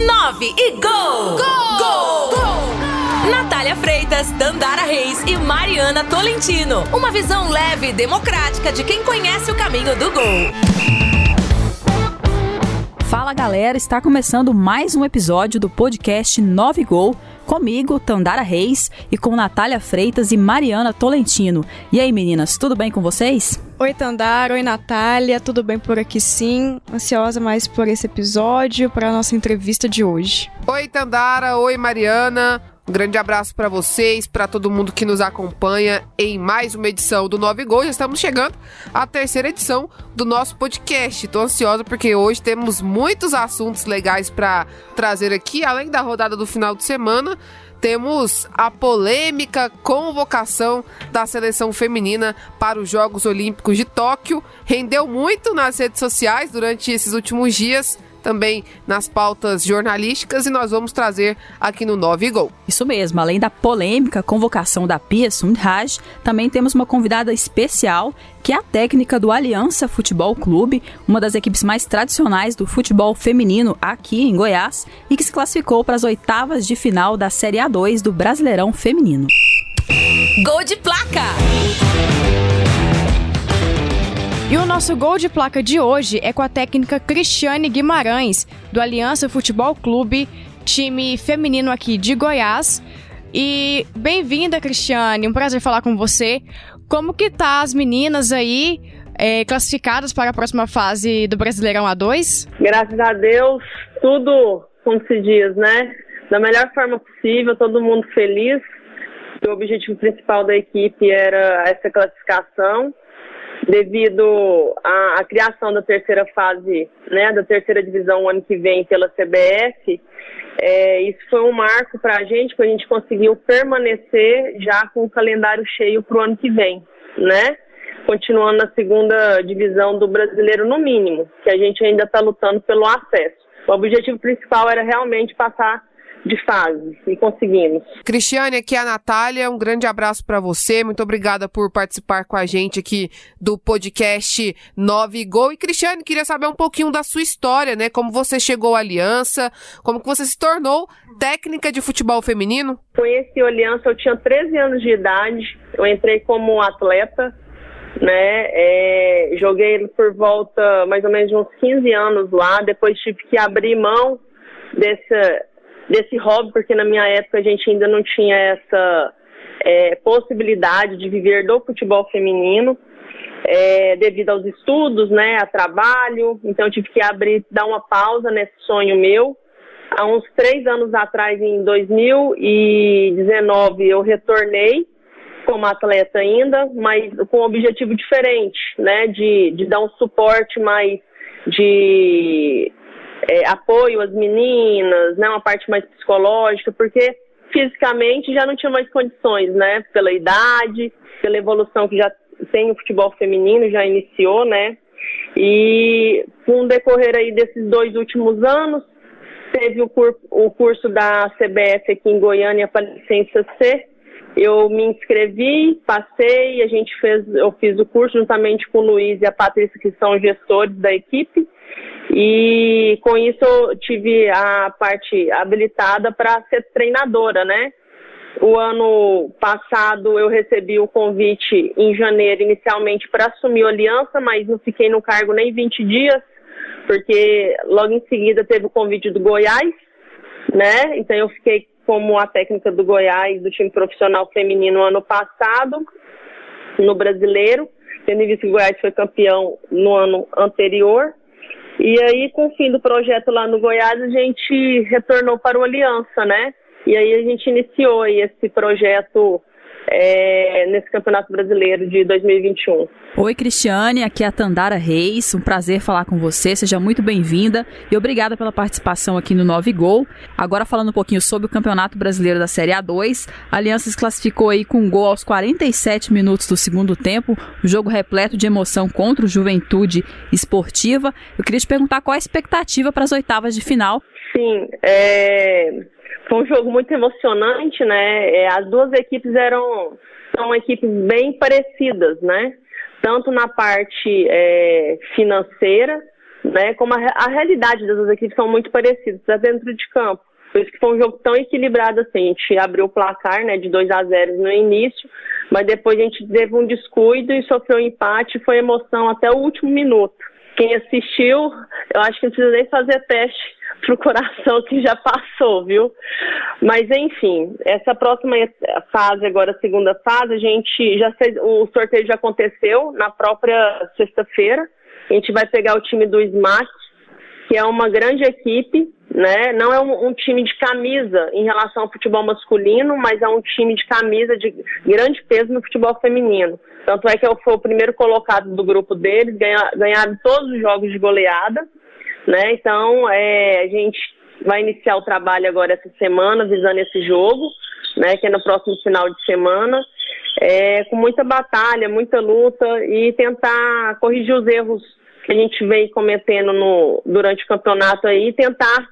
9 e gol! Gol! Gol! gol! Natália Freitas, Dandara Reis e Mariana Tolentino. Uma visão leve e democrática de quem conhece o caminho do gol. Fala galera, está começando mais um episódio do podcast 9 Gol comigo, Tandara Reis, e com Natália Freitas e Mariana Tolentino. E aí, meninas, tudo bem com vocês? Oi, Tandara, oi, Natália, tudo bem por aqui sim? Ansiosa mais por esse episódio, para a nossa entrevista de hoje. Oi, Tandara, oi, Mariana. Um grande abraço para vocês, para todo mundo que nos acompanha em mais uma edição do Nove Gol. Já estamos chegando à terceira edição do nosso podcast. Estou ansiosa porque hoje temos muitos assuntos legais para trazer aqui, além da rodada do final de semana temos a polêmica convocação da seleção feminina para os Jogos Olímpicos de Tóquio. Rendeu muito nas redes sociais durante esses últimos dias também nas pautas jornalísticas e nós vamos trazer aqui no 9 Gol. Isso mesmo, além da polêmica convocação da Pia Sundhage, também temos uma convidada especial, que é a técnica do Aliança Futebol Clube, uma das equipes mais tradicionais do futebol feminino aqui em Goiás e que se classificou para as oitavas de final da Série A2 do Brasileirão Feminino. Gol de placa! E o nosso gol de placa de hoje é com a técnica Cristiane Guimarães, do Aliança Futebol Clube, time feminino aqui de Goiás. E bem-vinda, Cristiane, um prazer falar com você. Como que tá as meninas aí é, classificadas para a próxima fase do Brasileirão A2? Graças a Deus, tudo, como se diz, né? Da melhor forma possível, todo mundo feliz. O objetivo principal da equipe era essa classificação devido à, à, criação da terceira fase, né, da terceira divisão ano que vem pela CBF, é, isso foi um marco para a gente, que a gente conseguiu permanecer já com o calendário cheio para o ano que vem, né? Continuando na segunda divisão do brasileiro no mínimo, que a gente ainda está lutando pelo acesso. O objetivo principal era realmente passar de fase e conseguimos. Cristiane, aqui é a Natália, um grande abraço para você, muito obrigada por participar com a gente aqui do podcast 9 Gol. E Cristiane, queria saber um pouquinho da sua história, né? Como você chegou à Aliança, como que você se tornou técnica de futebol feminino? Conheci a Aliança, eu tinha 13 anos de idade, eu entrei como atleta, né? É, joguei por volta mais ou menos de uns 15 anos lá, depois tive que abrir mão dessa desse hobby, porque na minha época a gente ainda não tinha essa é, possibilidade de viver do futebol feminino, é, devido aos estudos, né, a trabalho. Então eu tive que abrir, dar uma pausa nesse sonho meu. Há uns três anos atrás, em 2019, eu retornei como atleta ainda, mas com um objetivo diferente, né, de, de dar um suporte mais de é, apoio às meninas, né, uma parte mais psicológica, porque fisicamente já não tinha mais condições, né, pela idade, pela evolução que já tem o futebol feminino, já iniciou, né, e com o decorrer aí desses dois últimos anos, teve o, cur o curso da CBF aqui em Goiânia para licença C, eu me inscrevi, passei, a gente fez, eu fiz o curso juntamente com o Luiz e a Patrícia, que são gestores da equipe, e com isso eu tive a parte habilitada para ser treinadora, né? O ano passado eu recebi o convite em janeiro inicialmente para assumir a aliança, mas não fiquei no cargo nem 20 dias, porque logo em seguida teve o convite do Goiás, né? Então eu fiquei como a técnica do Goiás, do time profissional feminino ano passado, no brasileiro, tendo visto que o Goiás foi campeão no ano anterior. E aí, com o fim do projeto lá no Goiás, a gente retornou para o Aliança, né? E aí a gente iniciou esse projeto é, nesse Campeonato Brasileiro de 2021. Oi, Cristiane, aqui é a Tandara Reis. Um prazer falar com você. Seja muito bem-vinda e obrigada pela participação aqui no 9 Gol. Agora falando um pouquinho sobre o Campeonato Brasileiro da Série A2. A Aliança se classificou aí com um gol aos 47 minutos do segundo tempo. Um jogo repleto de emoção contra o Juventude Esportiva. Eu queria te perguntar qual a expectativa para as oitavas de final. Sim, é foi um jogo muito emocionante, né? É, as duas equipes eram são equipes bem parecidas, né? Tanto na parte é, financeira, né? Como a, a realidade das duas equipes são muito parecidas, até dentro de campo. Por isso que foi um jogo tão equilibrado assim. A gente abriu o placar, né, de 2 a 0 no início, mas depois a gente teve um descuido e sofreu um empate. Foi emoção até o último minuto. Quem assistiu, eu acho que não precisa nem fazer teste pro coração que já passou, viu? Mas enfim, essa próxima fase, agora a segunda fase, a gente já fez, o sorteio já aconteceu na própria sexta-feira. A gente vai pegar o time do Smart, que é uma grande equipe, né? Não é um, um, time de camisa em relação ao futebol masculino, mas é um time de camisa de grande peso no futebol feminino. Tanto é que eu fui o primeiro colocado do grupo deles, ganha, ganharam todos os jogos de goleada, né? Então, é, a gente vai iniciar o trabalho agora essa semana, visando esse jogo, né? Que é no próximo final de semana, é, com muita batalha, muita luta e tentar corrigir os erros que a gente vem cometendo no, durante o campeonato aí tentar,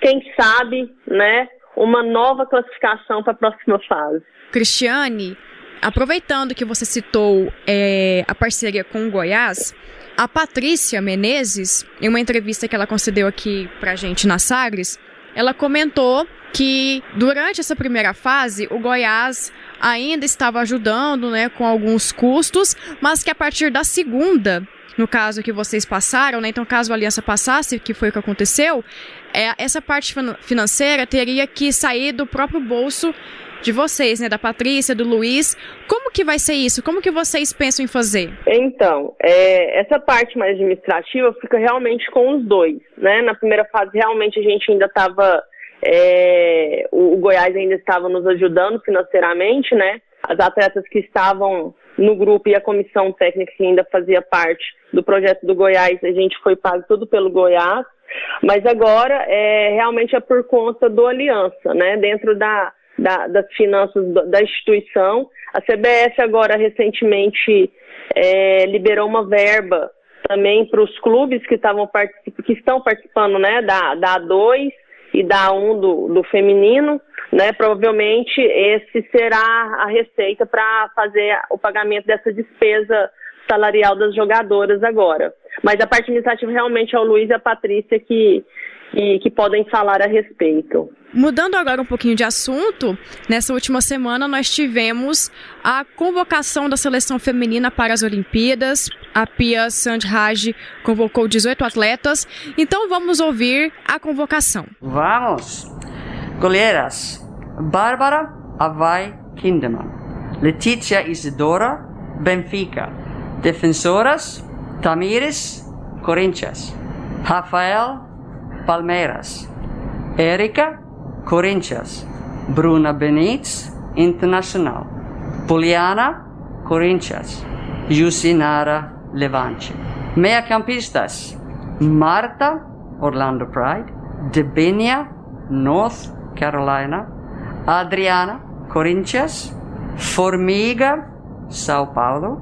quem sabe, né? Uma nova classificação para a próxima fase. Cristiane, aproveitando que você citou é, a parceria com o Goiás, a Patrícia Menezes, em uma entrevista que ela concedeu aqui pra gente na Sagres, ela comentou que durante essa primeira fase o Goiás ainda estava ajudando, né, com alguns custos, mas que a partir da segunda, no caso que vocês passaram, né, então caso a aliança passasse, que foi o que aconteceu, é, essa parte financeira teria que sair do próprio bolso de vocês, né, da Patrícia, do Luiz. Como que vai ser isso? Como que vocês pensam em fazer? Então, é, essa parte mais administrativa fica realmente com os dois, né? Na primeira fase, realmente a gente ainda estava, é, o, o Goiás ainda estava nos ajudando financeiramente, né? As atletas que estavam no grupo e a comissão técnica que ainda fazia parte do projeto do Goiás, a gente foi pago tudo pelo Goiás. Mas agora é, realmente é por conta do Aliança, né? Dentro da, da, das finanças da instituição. A CBF agora recentemente é, liberou uma verba também para os clubes que, estavam que estão participando né, da, da A2 e da A1 do, do feminino. Né, provavelmente esse será a receita para fazer o pagamento dessa despesa salarial das jogadoras agora. Mas a parte administrativa realmente é o Luiz e a Patrícia que, que, que podem falar a respeito. Mudando agora um pouquinho de assunto, nessa última semana nós tivemos a convocação da seleção feminina para as Olimpíadas. A Pia Sandhaj convocou 18 atletas. Então vamos ouvir a convocação. Vamos! Goleiras: Bárbara Avai Kinderman, Letícia Isidora, Benfica. Defensoras: Tamires, Corinthians. Rafael, Palmeiras. Érica, Corinthians. Bruna Benítez, Internacional. Poliana, Corinthians. Jusinara, Levante. Meia-campistas. Marta, Orlando Pride. Debenia, North Carolina. Adriana, Corinthians. Formiga, Sao Paulo.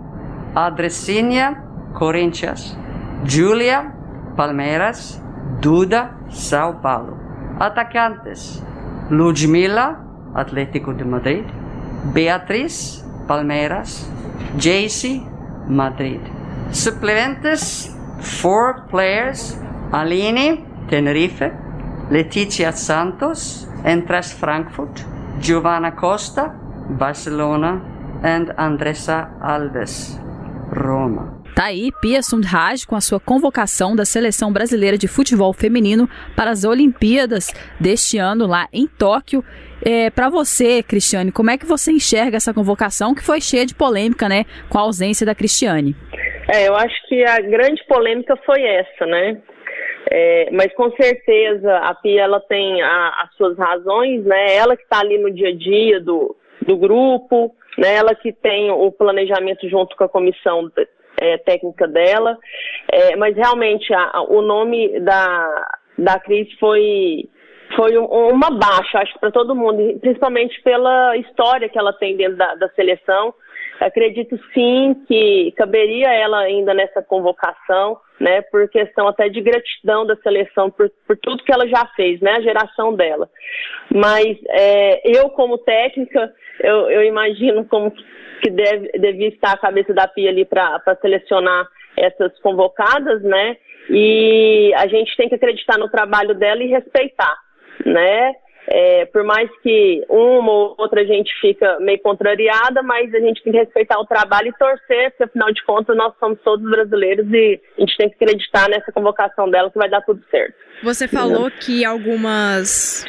Adresinia, Corinthians. Julia, Palmeiras. Duda, Sao Paulo. Atacantes: Ludmila, Atlético de Madrid. Beatriz, Palmeiras. Jaycee, Madrid. Suplentes: four players: Aline, Tenerife. Leticia Santos, Entras Frankfurt. Giovanna Costa, Barcelona. And Andressa Alves, Roma. Tá aí Pia Sundhage com a sua convocação da seleção brasileira de futebol feminino para as Olimpíadas deste ano lá em Tóquio. É, para você, Cristiane, como é que você enxerga essa convocação que foi cheia de polêmica, né, com a ausência da Cristiane? É, eu acho que a grande polêmica foi essa, né? É, mas com certeza a Pia ela tem a, as suas razões, né? Ela que está ali no dia a dia do, do grupo, né? Ela que tem o planejamento junto com a comissão é, técnica dela, é, mas realmente a, o nome da, da Cris foi foi um, uma baixa, acho para todo mundo, principalmente pela história que ela tem dentro da, da seleção. Acredito sim que caberia ela ainda nessa convocação, né, por questão até de gratidão da seleção por, por tudo que ela já fez, né, a geração dela. Mas é, eu como técnica, eu, eu imagino como que deve, devia estar a cabeça da Pia ali para selecionar essas convocadas, né? e a gente tem que acreditar no trabalho dela e respeitar, né? É, por mais que uma ou outra a gente fica meio contrariada, mas a gente tem que respeitar o trabalho e torcer, porque afinal de contas nós somos todos brasileiros e a gente tem que acreditar nessa convocação dela que vai dar tudo certo. Você falou que algumas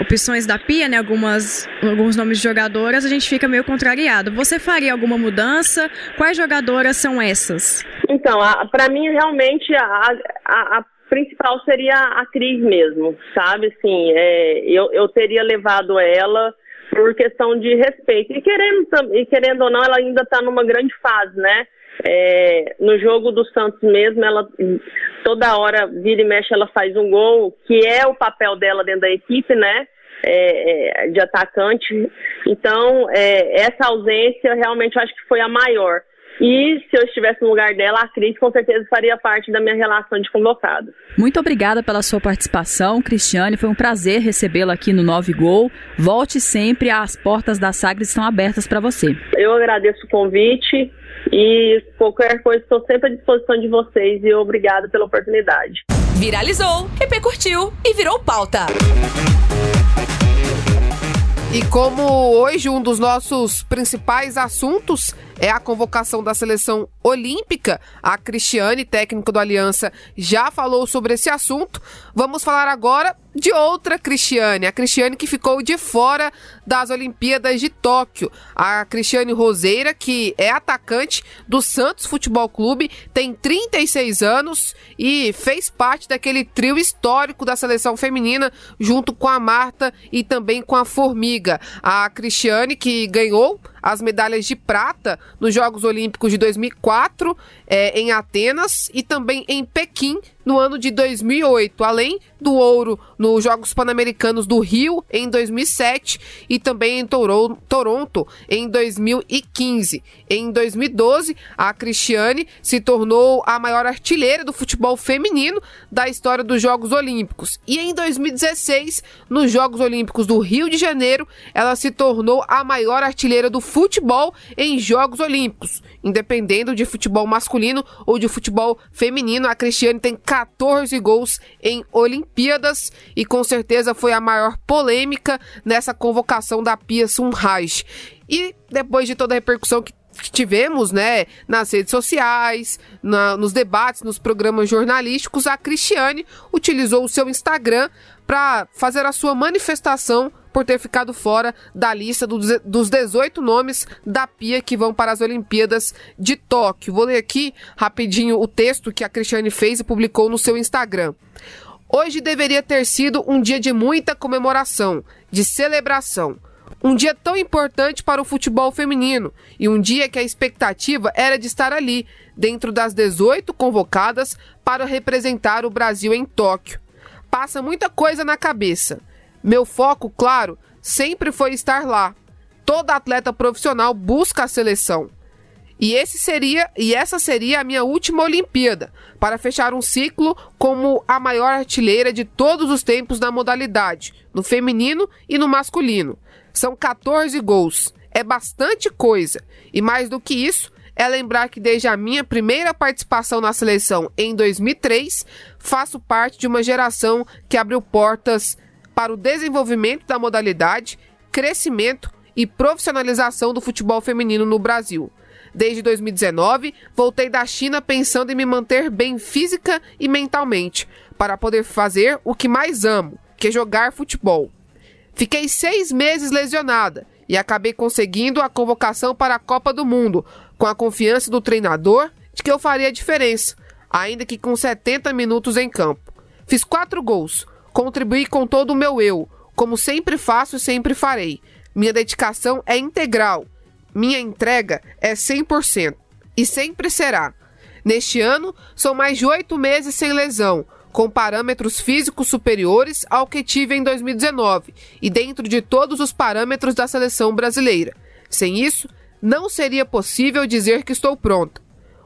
opções da Pia, né, algumas, alguns nomes de jogadoras, a gente fica meio contrariado. Você faria alguma mudança? Quais jogadoras são essas? Então, para mim, realmente, a, a, a principal seria a Cris mesmo, sabe? Assim, é, eu, eu teria levado ela por questão de respeito. E querendo, e querendo ou não, ela ainda está numa grande fase, né? É, no jogo do Santos mesmo, ela toda hora vira e mexe, ela faz um gol, que é o papel dela dentro da equipe, né? É, é de atacante. Então, é, essa ausência realmente eu acho que foi a maior. E se eu estivesse no lugar dela, a Cris com certeza faria parte da minha relação de convocado. Muito obrigada pela sua participação, Cristiane. Foi um prazer recebê-la aqui no Nove Gol. Volte sempre, as portas da Sagres estão abertas para você. Eu agradeço o convite e qualquer coisa estou sempre à disposição de vocês e obrigada pela oportunidade. Viralizou, repercutiu e virou pauta. E como hoje um dos nossos principais assuntos é a convocação da seleção olímpica. A Cristiane, técnico do Aliança, já falou sobre esse assunto. Vamos falar agora de outra Cristiane, a Cristiane que ficou de fora das Olimpíadas de Tóquio. A Cristiane Roseira, que é atacante do Santos Futebol Clube, tem 36 anos e fez parte daquele trio histórico da seleção feminina, junto com a Marta e também com a Formiga. A Cristiane, que ganhou as medalhas de prata nos Jogos Olímpicos de 2004 é, em Atenas e também em Pequim no ano de 2008, além do ouro nos Jogos Pan-Americanos do Rio em 2007 e também em Toronto em 2015. Em 2012, a Cristiane se tornou a maior artilheira do futebol feminino da história dos Jogos Olímpicos. E em 2016, nos Jogos Olímpicos do Rio de Janeiro, ela se tornou a maior artilheira do futebol em Jogos Olímpicos. Independendo de futebol masculino ou de futebol feminino, a Cristiane tem 14 gols em Olimpíadas e com certeza foi a maior polêmica nessa convocação da Pia Sunraj. E depois de toda a repercussão que tivemos, né, nas redes sociais, na, nos debates, nos programas jornalísticos, a Cristiane utilizou o seu Instagram para fazer a sua manifestação por ter ficado fora da lista dos 18 nomes da Pia que vão para as Olimpíadas de Tóquio. Vou ler aqui rapidinho o texto que a Cristiane fez e publicou no seu Instagram. Hoje deveria ter sido um dia de muita comemoração, de celebração. Um dia tão importante para o futebol feminino e um dia que a expectativa era de estar ali, dentro das 18 convocadas para representar o Brasil em Tóquio. Passa muita coisa na cabeça. Meu foco, claro, sempre foi estar lá. Toda atleta profissional busca a seleção. E esse seria e essa seria a minha última Olimpíada, para fechar um ciclo como a maior artilheira de todos os tempos na modalidade, no feminino e no masculino. São 14 gols. É bastante coisa. E mais do que isso, é lembrar que desde a minha primeira participação na seleção em 2003, faço parte de uma geração que abriu portas para o desenvolvimento da modalidade, crescimento e profissionalização do futebol feminino no Brasil. Desde 2019, voltei da China pensando em me manter bem física e mentalmente, para poder fazer o que mais amo, que é jogar futebol. Fiquei seis meses lesionada e acabei conseguindo a convocação para a Copa do Mundo, com a confiança do treinador de que eu faria a diferença, ainda que com 70 minutos em campo. Fiz quatro gols, Contribuí com todo o meu eu, como sempre faço e sempre farei. Minha dedicação é integral. Minha entrega é 100% e sempre será. Neste ano, são mais de oito meses sem lesão, com parâmetros físicos superiores ao que tive em 2019 e dentro de todos os parâmetros da seleção brasileira. Sem isso, não seria possível dizer que estou pronta.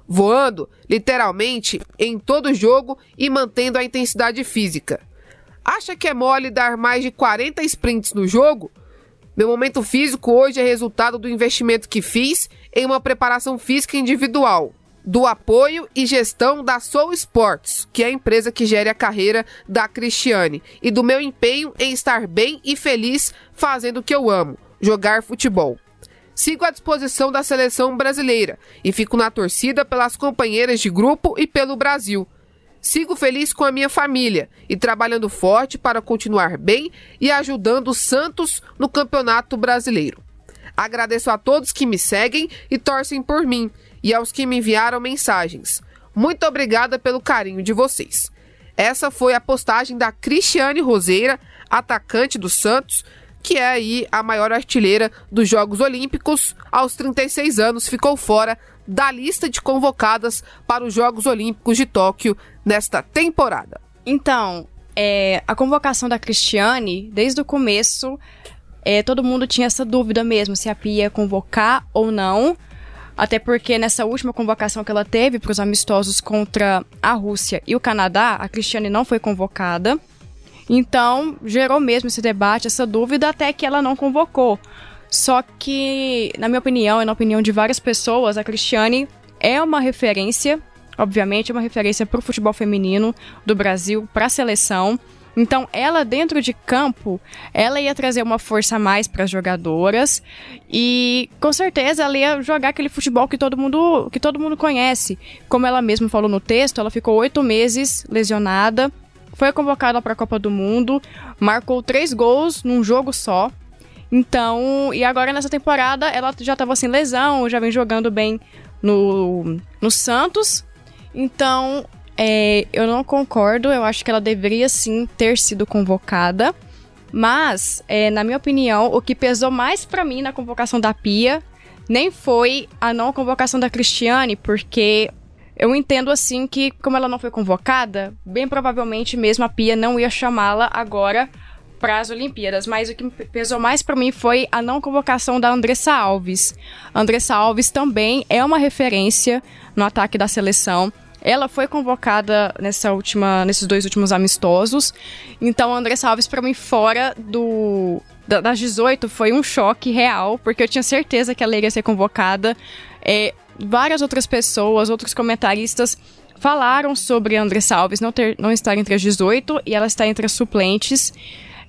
Voando, literalmente, em todo jogo e mantendo a intensidade física. Acha que é mole dar mais de 40 sprints no jogo? Meu momento físico hoje é resultado do investimento que fiz em uma preparação física individual. do apoio e gestão da Soul Sports, que é a empresa que gere a carreira da Cristiane, e do meu empenho em estar bem e feliz fazendo o que eu amo, jogar futebol. Sigo à disposição da seleção brasileira e fico na torcida pelas companheiras de grupo e pelo Brasil. Sigo feliz com a minha família e trabalhando forte para continuar bem e ajudando o Santos no Campeonato Brasileiro. Agradeço a todos que me seguem e torcem por mim e aos que me enviaram mensagens. Muito obrigada pelo carinho de vocês. Essa foi a postagem da Cristiane Roseira, atacante do Santos, que é aí a maior artilheira dos Jogos Olímpicos. Aos 36 anos, ficou fora da lista de convocadas para os Jogos Olímpicos de Tóquio nesta temporada. Então, é, a convocação da Cristiane, desde o começo, é, todo mundo tinha essa dúvida mesmo, se a Pia ia convocar ou não. Até porque nessa última convocação que ela teve para os amistosos contra a Rússia e o Canadá, a Cristiane não foi convocada. Então, gerou mesmo esse debate, essa dúvida, até que ela não convocou. Só que, na minha opinião e na opinião de várias pessoas, a Cristiane é uma referência, obviamente, é uma referência para o futebol feminino do Brasil, para a seleção. Então, ela dentro de campo, ela ia trazer uma força a mais para as jogadoras e com certeza ela ia jogar aquele futebol que todo mundo que todo mundo conhece. Como ela mesma falou no texto, ela ficou oito meses lesionada, foi convocada para a Copa do Mundo, marcou três gols num jogo só. Então, e agora nessa temporada ela já estava sem lesão, já vem jogando bem no, no Santos. Então, é, eu não concordo, eu acho que ela deveria sim ter sido convocada. Mas, é, na minha opinião, o que pesou mais para mim na convocação da Pia nem foi a não convocação da Cristiane, porque eu entendo assim que, como ela não foi convocada, bem provavelmente mesmo a Pia não ia chamá-la agora para as Olimpíadas, mas o que pesou mais para mim foi a não convocação da Andressa Alves. A Andressa Alves também é uma referência no ataque da seleção. Ela foi convocada nessa última, nesses dois últimos amistosos. Então, a Andressa Alves, para mim, fora do das 18, foi um choque real, porque eu tinha certeza que ela iria ser convocada. É, várias outras pessoas, outros comentaristas falaram sobre a Andressa Alves não, ter, não estar entre as 18 e ela está entre as suplentes.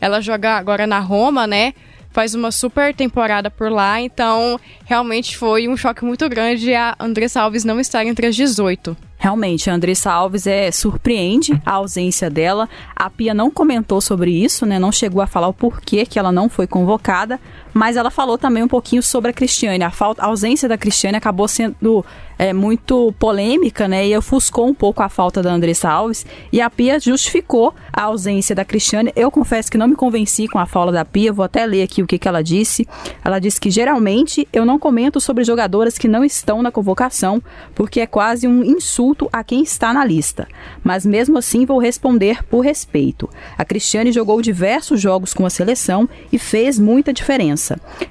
Ela joga agora na Roma, né? Faz uma super temporada por lá, então realmente foi um choque muito grande a Andressa Alves não estar entre as 18. Realmente, a Andressa Alves é surpreende a ausência dela. A Pia não comentou sobre isso, né? Não chegou a falar o porquê que ela não foi convocada, mas ela falou também um pouquinho sobre a Cristiane. A, falta, a ausência da Cristiane acabou sendo é, muito polêmica, né? E ofuscou um pouco a falta da Andressa Alves. E a Pia justificou a ausência da Cristiane. Eu confesso que não me convenci com a fala da Pia. Vou até ler aqui o que, que ela disse. Ela disse que geralmente eu não comento sobre jogadoras que não estão na convocação, porque é quase um insulto a quem está na lista, mas mesmo assim vou responder por respeito. A Cristiane jogou diversos jogos com a seleção e fez muita diferença.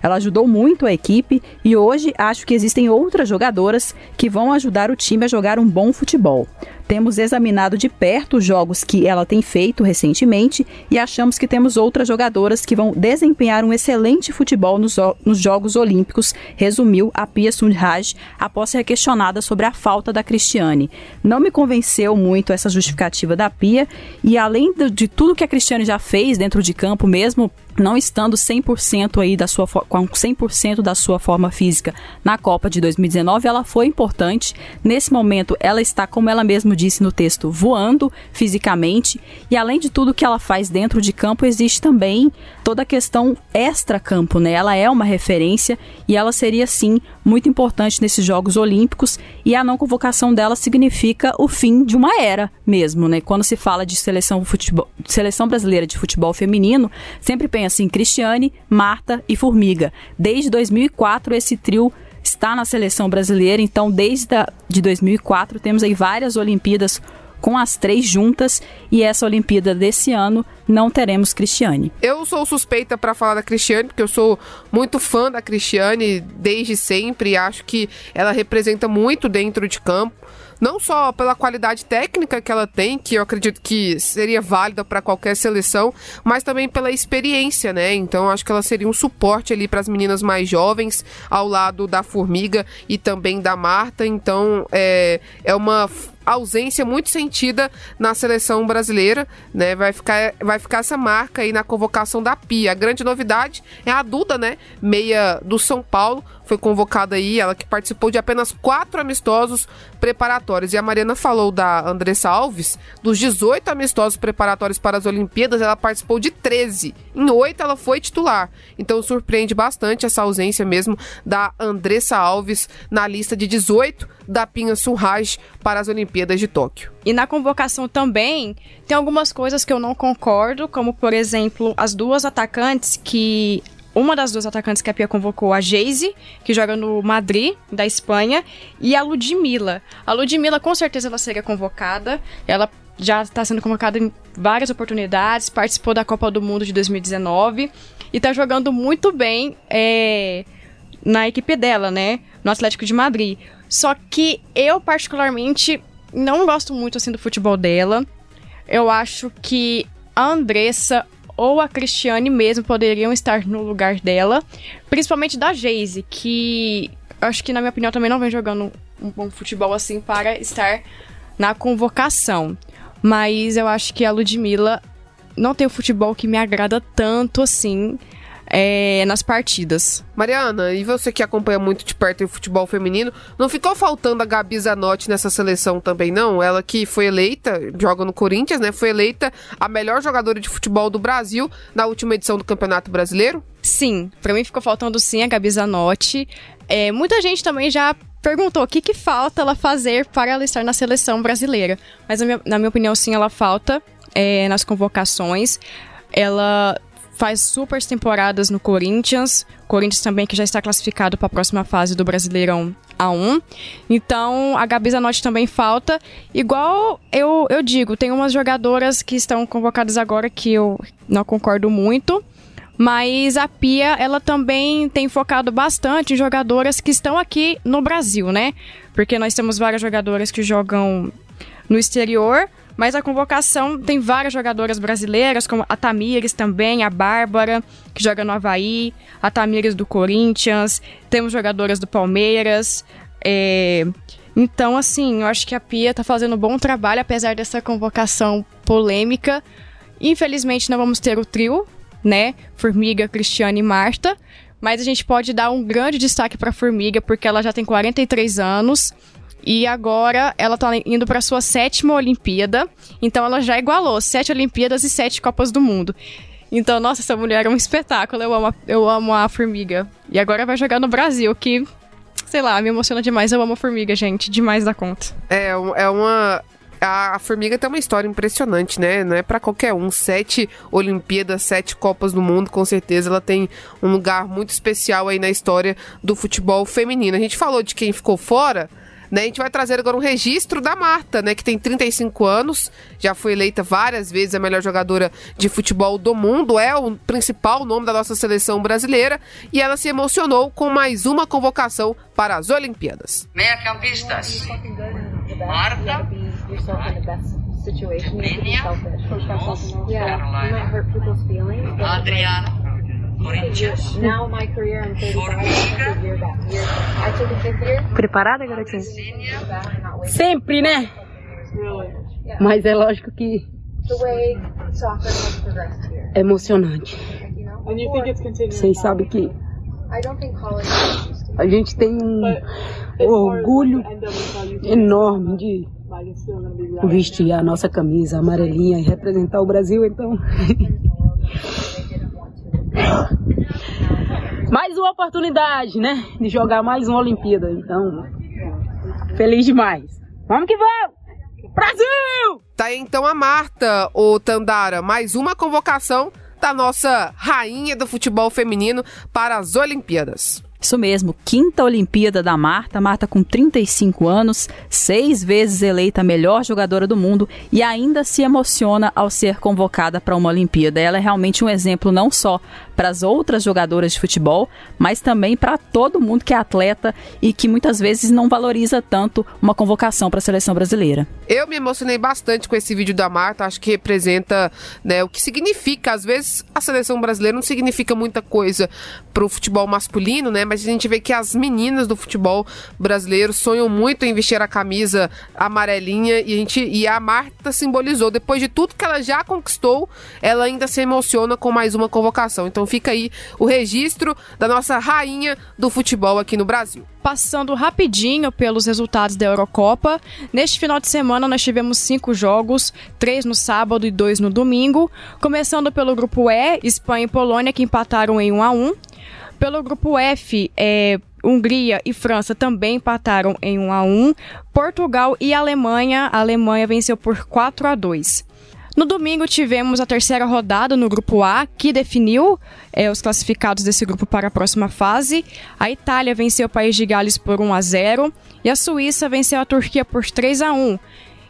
Ela ajudou muito a equipe e hoje acho que existem outras jogadoras que vão ajudar o time a jogar um bom futebol. Temos examinado de perto os jogos que ela tem feito recentemente e achamos que temos outras jogadoras que vão desempenhar um excelente futebol nos, nos Jogos Olímpicos, resumiu a Pia Sundhage após ser questionada sobre a falta da Cristiane. Não me convenceu muito essa justificativa da Pia e além de, tudo que a Cristiane já fez dentro de campo, mesmo não estando 100% aí da sua com 100% da sua forma física na Copa de 2019, ela foi importante. Nesse momento, ela está, como ela mesma disse no texto, voando fisicamente e além de tudo que ela faz dentro de campo, existe também toda a questão extra-campo, né? Ela é uma referência e ela seria sim muito importante nesses Jogos Olímpicos e a não convocação dela significa o fim de uma era mesmo, né? Quando se fala de seleção futebol, seleção brasileira de futebol feminino, sempre pensa assim Cristiane, Marta e Formiga. Desde 2004 esse trio está na seleção brasileira, então desde de 2004 temos aí várias Olimpíadas com as três juntas e essa Olimpíada desse ano não teremos Cristiane. Eu sou suspeita para falar da Cristiane, porque eu sou muito fã da Cristiane desde sempre e acho que ela representa muito dentro de campo não só pela qualidade técnica que ela tem, que eu acredito que seria válida para qualquer seleção, mas também pela experiência, né? Então acho que ela seria um suporte ali para as meninas mais jovens, ao lado da Formiga e também da Marta. Então é, é uma ausência muito sentida na seleção brasileira, né? Vai ficar, vai ficar essa marca aí na convocação da Pia. A grande novidade é a Duda, né? Meia do São Paulo, foi convocada aí, ela que participou de apenas quatro amistosos preparatórios. E a Mariana falou da Andressa Alves, dos 18 amistosos preparatórios para as Olimpíadas, ela participou de 13. Em oito ela foi titular. Então surpreende bastante essa ausência mesmo da Andressa Alves na lista de 18 da Pinha Surraj para as Olimpíadas de Tóquio. E na convocação também tem algumas coisas que eu não concordo, como por exemplo as duas atacantes que uma das duas atacantes que a Pia convocou, a Geise, que joga no Madrid, da Espanha, e a Ludmilla. A Ludmilla, com certeza, ela seria convocada. Ela já está sendo convocada em várias oportunidades, participou da Copa do Mundo de 2019 e está jogando muito bem é, na equipe dela, né? No Atlético de Madrid. Só que eu, particularmente, não gosto muito assim do futebol dela. Eu acho que a Andressa ou a Cristiane mesmo poderiam estar no lugar dela, principalmente da Geise, que acho que na minha opinião também não vem jogando um bom futebol assim para estar na convocação. Mas eu acho que a Ludmilla não tem o futebol que me agrada tanto assim é, nas partidas. Mariana, e você que acompanha muito de perto o futebol feminino, não ficou faltando a Gabi Zanotti nessa seleção também, não? Ela que foi eleita, joga no Corinthians, né? Foi eleita a melhor jogadora de futebol do Brasil na última edição do Campeonato Brasileiro? Sim, para mim ficou faltando sim a Gabi Zanotti. É, muita gente também já perguntou o que, que falta ela fazer para ela estar na seleção brasileira. Mas na minha, na minha opinião, sim, ela falta é, nas convocações. Ela faz super temporadas no Corinthians. Corinthians também que já está classificado para a próxima fase do Brasileirão A1. Então, a Gabi Zanotti também falta. Igual eu, eu digo, tem umas jogadoras que estão convocadas agora que eu não concordo muito. Mas a Pia, ela também tem focado bastante em jogadoras que estão aqui no Brasil, né? Porque nós temos várias jogadoras que jogam no exterior, mas a convocação tem várias jogadoras brasileiras, como a Tamires também, a Bárbara, que joga no Havaí, a Tamires do Corinthians, temos jogadoras do Palmeiras. É... Então, assim, eu acho que a Pia tá fazendo um bom trabalho, apesar dessa convocação polêmica. Infelizmente, não vamos ter o trio, né? Formiga, Cristiane e Marta. Mas a gente pode dar um grande destaque para Formiga, porque ela já tem 43 anos e agora ela tá indo para sua sétima Olimpíada. Então ela já igualou sete Olimpíadas e sete Copas do Mundo. Então, nossa, essa mulher é um espetáculo. Eu amo, a, eu amo a formiga. E agora vai jogar no Brasil, que, sei lá, me emociona demais. Eu amo a formiga, gente. Demais da conta. É, é uma. A, formiga tem uma história impressionante, né? Não é para qualquer um. Sete Olimpíadas, sete Copas do Mundo, com certeza ela tem um lugar muito especial aí na história do futebol feminino. A gente falou de quem ficou fora. Né? A gente vai trazer agora um registro da Marta, né, que tem 35 anos, já foi eleita várias vezes a melhor jogadora de futebol do mundo, é o principal nome da nossa seleção brasileira e ela se emocionou com mais uma convocação para as Olimpíadas. Meia-campistas. Marta. Adriana. Corinthians. Preparada, garotinha? Sempre, né? Mas é lógico que é emocionante. Vocês sabem que a gente tem um orgulho enorme de vestir a nossa camisa amarelinha e representar o Brasil, então mais uma oportunidade, né? De jogar mais uma Olimpíada. Então, feliz demais. Vamos que vamos! Brasil! Tá aí então a Marta, o Tandara, mais uma convocação da nossa rainha do futebol feminino para as Olimpíadas. Isso mesmo, quinta Olimpíada da Marta, Marta com 35 anos, seis vezes eleita melhor jogadora do mundo e ainda se emociona ao ser convocada para uma Olimpíada. Ela é realmente um exemplo não só para as outras jogadoras de futebol, mas também para todo mundo que é atleta e que muitas vezes não valoriza tanto uma convocação para a seleção brasileira. Eu me emocionei bastante com esse vídeo da Marta, acho que representa né, o que significa. Às vezes a seleção brasileira não significa muita coisa para o futebol masculino, né? Mas a gente vê que as meninas do futebol brasileiro sonham muito em vestir a camisa amarelinha e a, gente, e a Marta simbolizou. Depois de tudo que ela já conquistou, ela ainda se emociona com mais uma convocação. Então fica aí o registro da nossa rainha do futebol aqui no Brasil. Passando rapidinho pelos resultados da Eurocopa, neste final de semana nós tivemos cinco jogos, três no sábado e dois no domingo. Começando pelo grupo E, Espanha e Polônia que empataram em 1 a 1. Pelo grupo F, é, Hungria e França também empataram em 1 a 1. Portugal e Alemanha, a Alemanha venceu por 4 a 2. No domingo tivemos a terceira rodada no grupo A, que definiu é, os classificados desse grupo para a próxima fase. A Itália venceu o País de Gales por 1 a 0 e a Suíça venceu a Turquia por 3 a 1.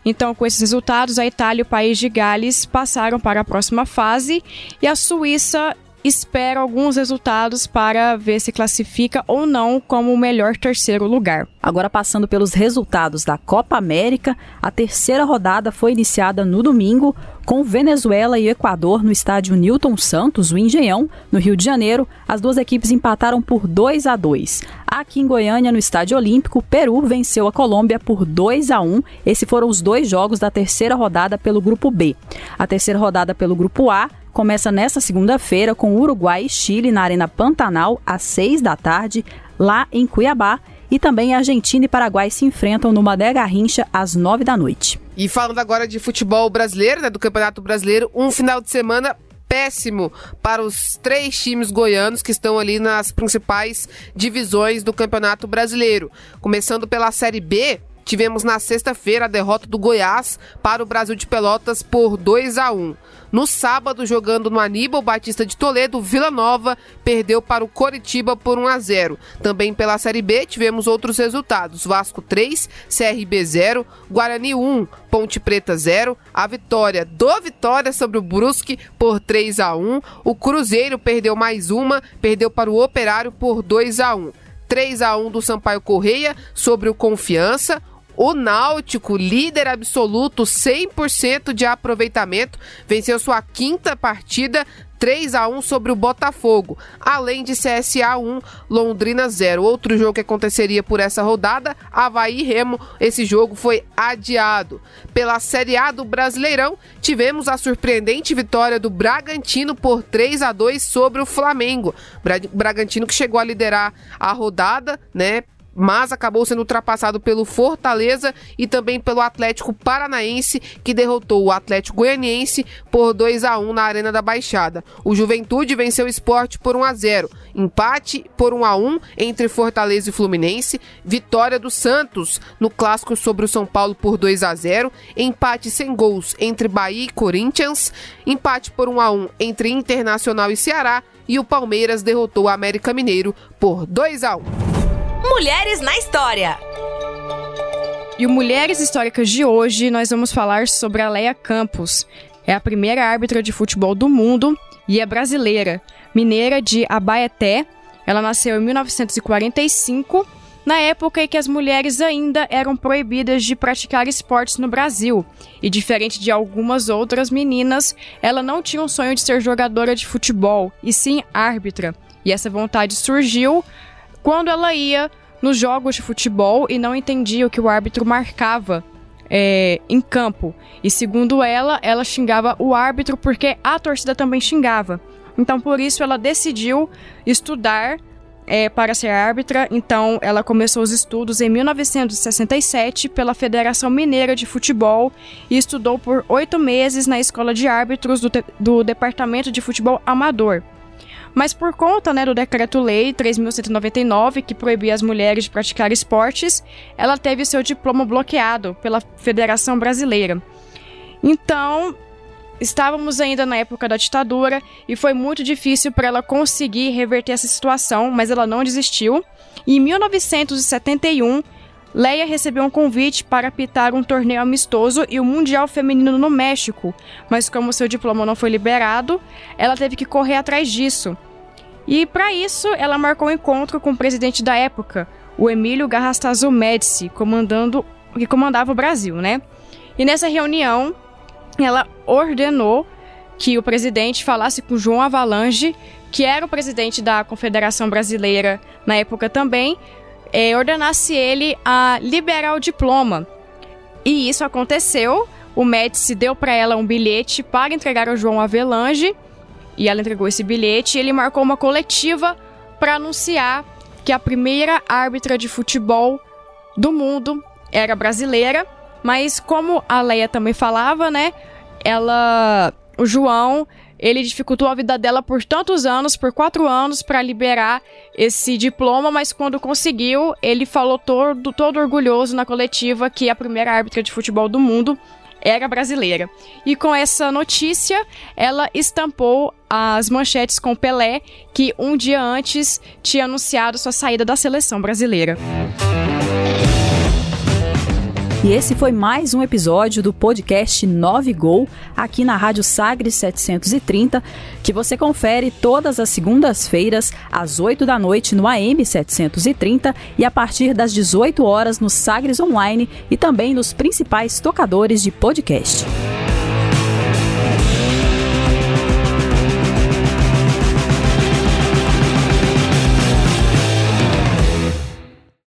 Então, com esses resultados, a Itália e o País de Gales passaram para a próxima fase e a Suíça espera alguns resultados para ver se classifica ou não como o melhor terceiro lugar. Agora, passando pelos resultados da Copa América, a terceira rodada foi iniciada no domingo, com Venezuela e Equador no estádio Newton Santos, o Engenhão, no Rio de Janeiro. As duas equipes empataram por 2 a 2. Aqui em Goiânia, no Estádio Olímpico, Peru venceu a Colômbia por 2 a 1. Esses foram os dois jogos da terceira rodada pelo grupo B. A terceira rodada pelo grupo A começa nesta segunda-feira com Uruguai e Chile na Arena Pantanal às 6 da tarde, lá em Cuiabá. E também Argentina e Paraguai se enfrentam no Madé Garrincha às 9 da noite. E falando agora de futebol brasileiro, né, do Campeonato Brasileiro, um final de semana péssimo para os três times goianos que estão ali nas principais divisões do Campeonato Brasileiro. Começando pela Série B, tivemos na sexta-feira a derrota do Goiás para o Brasil de Pelotas por 2 a 1. No sábado, jogando no Aníbal Batista de Toledo, Vila Nova perdeu para o Coritiba por 1 a 0. Também pela Série B tivemos outros resultados: Vasco 3, CRB 0, Guarani 1, Ponte Preta 0, a vitória do Vitória sobre o Brusque por 3 a 1. O Cruzeiro perdeu mais uma, perdeu para o Operário por 2 a 1. 3 a 1 do Sampaio Correia sobre o Confiança. O Náutico, líder absoluto, 100% de aproveitamento, venceu sua quinta partida 3 a 1 sobre o Botafogo, além de CSA 1, Londrina 0. Outro jogo que aconteceria por essa rodada, Havaí Remo, esse jogo foi adiado. Pela Série A do Brasileirão, tivemos a surpreendente vitória do Bragantino por 3 a 2 sobre o Flamengo. Bragantino que chegou a liderar a rodada, né, mas acabou sendo ultrapassado pelo Fortaleza e também pelo Atlético Paranaense, que derrotou o Atlético Goianiense por 2 a 1 na Arena da Baixada. O Juventude venceu o Esporte por 1 a 0. Empate por 1 a 1 entre Fortaleza e Fluminense, vitória do Santos no clássico sobre o São Paulo por 2 a 0, empate sem gols entre Bahia e Corinthians, empate por 1 a 1 entre Internacional e Ceará e o Palmeiras derrotou o América Mineiro por 2 a 1. Mulheres na História. E o Mulheres Históricas de hoje nós vamos falar sobre a Leia Campos. É a primeira árbitra de futebol do mundo e é brasileira, mineira de Abaeté. Ela nasceu em 1945, na época em que as mulheres ainda eram proibidas de praticar esportes no Brasil. E diferente de algumas outras meninas, ela não tinha um sonho de ser jogadora de futebol, e sim árbitra. E essa vontade surgiu quando ela ia nos jogos de futebol e não entendia o que o árbitro marcava é, em campo. E segundo ela, ela xingava o árbitro porque a torcida também xingava. Então, por isso, ela decidiu estudar é, para ser árbitra. Então, ela começou os estudos em 1967 pela Federação Mineira de Futebol e estudou por oito meses na Escola de Árbitros do, do Departamento de Futebol Amador. Mas por conta né, do Decreto-Lei 3.199, que proibia as mulheres de praticar esportes, ela teve seu diploma bloqueado pela Federação Brasileira. Então, estávamos ainda na época da ditadura e foi muito difícil para ela conseguir reverter essa situação, mas ela não desistiu. E em 1971, Leia recebeu um convite para apitar um torneio amistoso e o Mundial Feminino no México, mas como seu diploma não foi liberado, ela teve que correr atrás disso. E para isso, ela marcou um encontro com o presidente da época, o Emílio Garrastazu Médici, comandando que comandava o Brasil, né? E nessa reunião, ela ordenou que o presidente falasse com João Avalanche, que era o presidente da Confederação Brasileira na época também, é, ordenasse ele a liberar o diploma. E isso aconteceu. O Médici deu para ela um bilhete para entregar ao João Avelange e ela entregou esse bilhete. E ele marcou uma coletiva para anunciar que a primeira árbitra de futebol do mundo era brasileira. Mas como a Leia também falava, né? Ela, o João ele dificultou a vida dela por tantos anos, por quatro anos, para liberar esse diploma, mas quando conseguiu, ele falou todo, todo orgulhoso na coletiva que a primeira árbitra de futebol do mundo era brasileira. E com essa notícia, ela estampou as manchetes com Pelé, que um dia antes tinha anunciado sua saída da seleção brasileira. E esse foi mais um episódio do podcast 9 Gol, aqui na Rádio Sagres 730, que você confere todas as segundas-feiras, às 8 da noite, no AM 730 e a partir das 18 horas no Sagres Online e também nos principais tocadores de podcast.